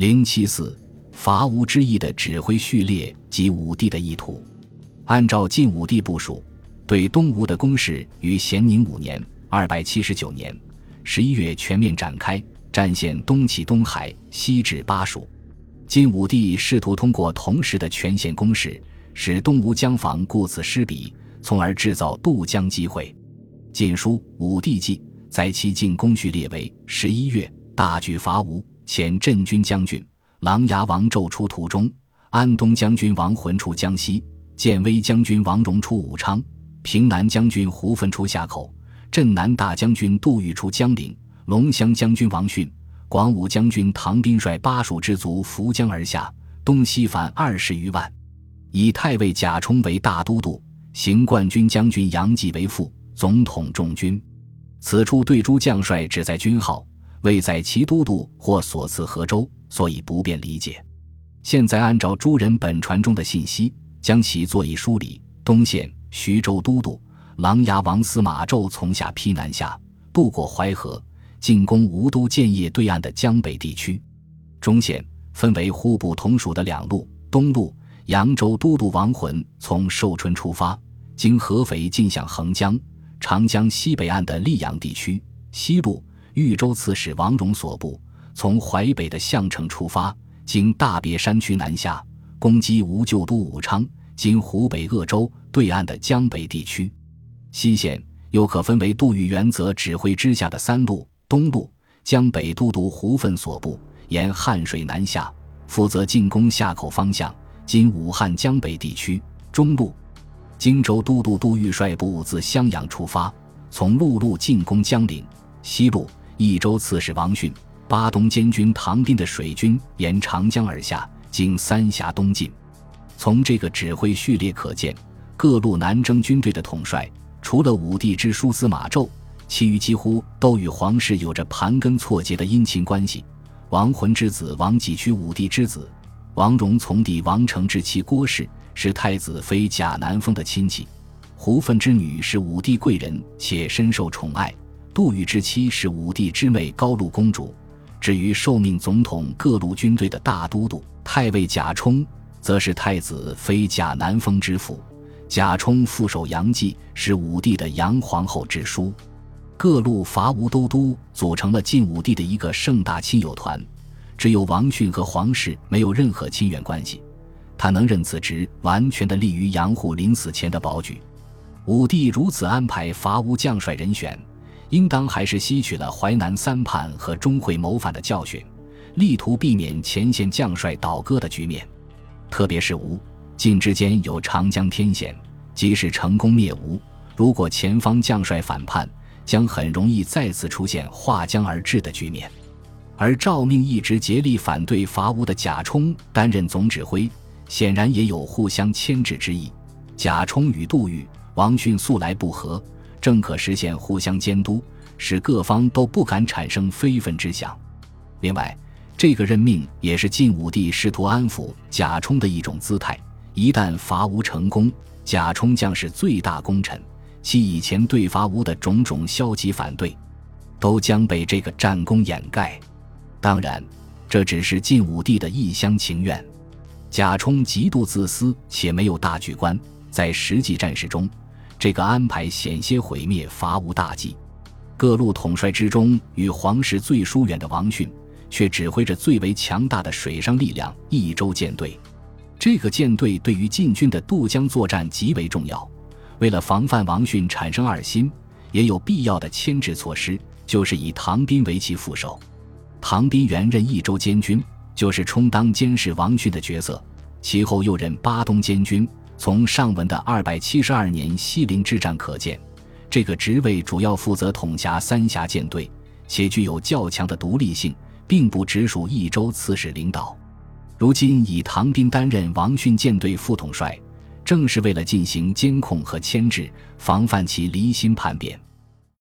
零七四伐吴之役的指挥序列及武帝的意图。按照晋武帝部署，对东吴的攻势于咸宁五年（二百七十九年）十一月全面展开，战线东起东海，西至巴蜀。晋武帝试图通过同时的全线攻势，使东吴江防顾此失彼，从而制造渡江机会。《晋书·武帝纪》在其进攻序列为：十一月，大举伐吴。遣镇军将军琅琊王胄出途中，安东将军王浑出江西，建威将军王荣出武昌，平南将军胡奋出夏口，镇南大将军杜预出江陵，龙骧将军王逊、广武将军唐斌率巴蜀之卒扶江而下，东西反二十余万，以太尉贾充为大都督，行冠军将军杨继为副，总统众军。此处对诸将帅只在军号。未在其都督或所赐河州，所以不便理解。现在按照诸人本传中的信息，将其作以梳理。东线徐州都督琅琊王司马胄从下邳南下，渡过淮河，进攻吴都建业对岸的江北地区。中县分为户部同属的两路：东路扬州都督王浑从寿春出发，经合肥进向横江、长江西北岸的溧阳地区；西路。豫州刺史王荣所部从淮北的项城出发，经大别山区南下，攻击吴旧都武昌（今湖北鄂州对岸的江北地区）。西线又可分为杜预原则指挥之下的三路：东路江北都督胡奋所部沿汉水南下，负责进攻夏口方向（今武汉江北地区）；中路荆州都督杜预率部自襄阳出发，从陆路进攻江陵；西路。益州刺史王逊、巴东监军唐斌的水军沿长江而下，经三峡东进。从这个指挥序列可见，各路南征军队的统帅，除了武帝之叔司马昭，其余几乎都与皇室有着盘根错节的姻亲关系。王浑之子王继娶武帝之子，王荣从弟王成之妻郭氏，是太子妃贾南风的亲戚。胡奋之女是武帝贵人，且深受宠爱。杜预之妻是武帝之妹高陆公主，至于受命总统各路军队的大都督太尉贾充，则是太子妃贾南风之父。贾充副手杨继是武帝的杨皇后之叔。各路伐吴都督组成了晋武帝的一个盛大亲友团，只有王逊和皇室没有任何亲缘关系，他能任此职，完全的利于杨虎临死前的保举。武帝如此安排伐吴将帅人选。应当还是吸取了淮南三叛和钟会谋反的教训，力图避免前线将帅倒戈的局面。特别是吴晋之间有长江天险，即使成功灭吴，如果前方将帅反叛，将很容易再次出现划江而治的局面。而赵命一直竭力反对伐吴的贾充担任总指挥，显然也有互相牵制之意。贾充与杜预、王逊素来不和。正可实现互相监督，使各方都不敢产生非分之想。另外，这个任命也是晋武帝试图安抚贾充的一种姿态。一旦伐吴成功，贾充将是最大功臣，其以前对伐吴的种种消极反对，都将被这个战功掩盖。当然，这只是晋武帝的一厢情愿。贾充极度自私且没有大局观，在实际战事中。这个安排险些毁灭伐吴大计。各路统帅之中，与皇室最疏远的王逊，却指挥着最为强大的水上力量——益州舰队。这个舰队对于晋军的渡江作战极为重要。为了防范王逊产生二心，也有必要的牵制措施，就是以唐斌为其副手。唐斌原任益州监军，就是充当监视王逊的角色，其后又任巴东监军。从上文的二百七十二年西陵之战可见，这个职位主要负责统辖三峡舰队，且具有较强的独立性，并不直属益州刺史领导。如今以唐斌担任王逊舰队副统帅，正是为了进行监控和牵制，防范其离心叛变。